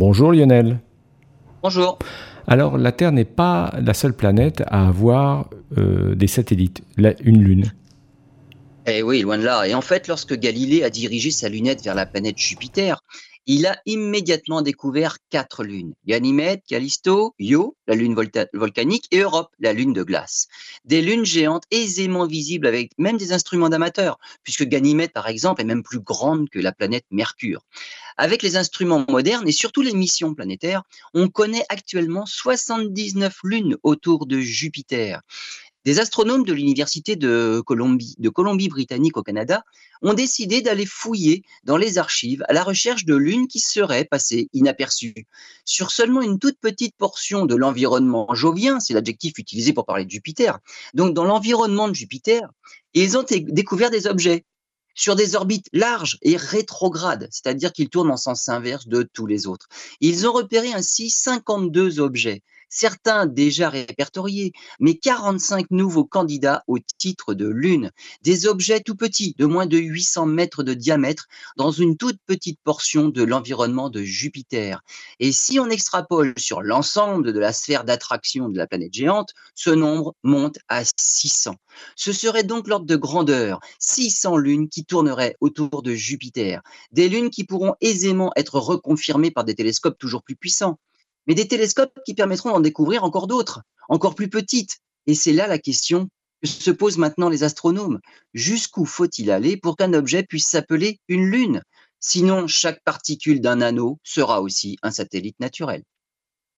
Bonjour Lionel. Bonjour. Alors la Terre n'est pas la seule planète à avoir euh, des satellites, une lune. Eh oui, loin de là. Et en fait, lorsque Galilée a dirigé sa lunette vers la planète Jupiter, il a immédiatement découvert quatre lunes. Ganymède, Callisto, Io, la lune volcanique, et Europe, la lune de glace. Des lunes géantes aisément visibles avec même des instruments d'amateurs, puisque Ganymède, par exemple, est même plus grande que la planète Mercure. Avec les instruments modernes et surtout les missions planétaires, on connaît actuellement 79 lunes autour de Jupiter. Des astronomes de l'Université de Colombie, de Colombie-Britannique au Canada ont décidé d'aller fouiller dans les archives à la recherche de lunes qui seraient passées inaperçues. Sur seulement une toute petite portion de l'environnement jovien, c'est l'adjectif utilisé pour parler de Jupiter, donc dans l'environnement de Jupiter, ils ont découvert des objets sur des orbites larges et rétrogrades, c'est-à-dire qu'ils tournent en sens inverse de tous les autres. Ils ont repéré ainsi 52 objets certains déjà répertoriés, mais 45 nouveaux candidats au titre de lune, des objets tout petits, de moins de 800 mètres de diamètre, dans une toute petite portion de l'environnement de Jupiter. Et si on extrapole sur l'ensemble de la sphère d'attraction de la planète géante, ce nombre monte à 600. Ce serait donc l'ordre de grandeur, 600 lunes qui tourneraient autour de Jupiter, des lunes qui pourront aisément être reconfirmées par des télescopes toujours plus puissants mais des télescopes qui permettront d'en découvrir encore d'autres, encore plus petites. Et c'est là la question que se posent maintenant les astronomes. Jusqu'où faut-il aller pour qu'un objet puisse s'appeler une lune? Sinon, chaque particule d'un anneau sera aussi un satellite naturel.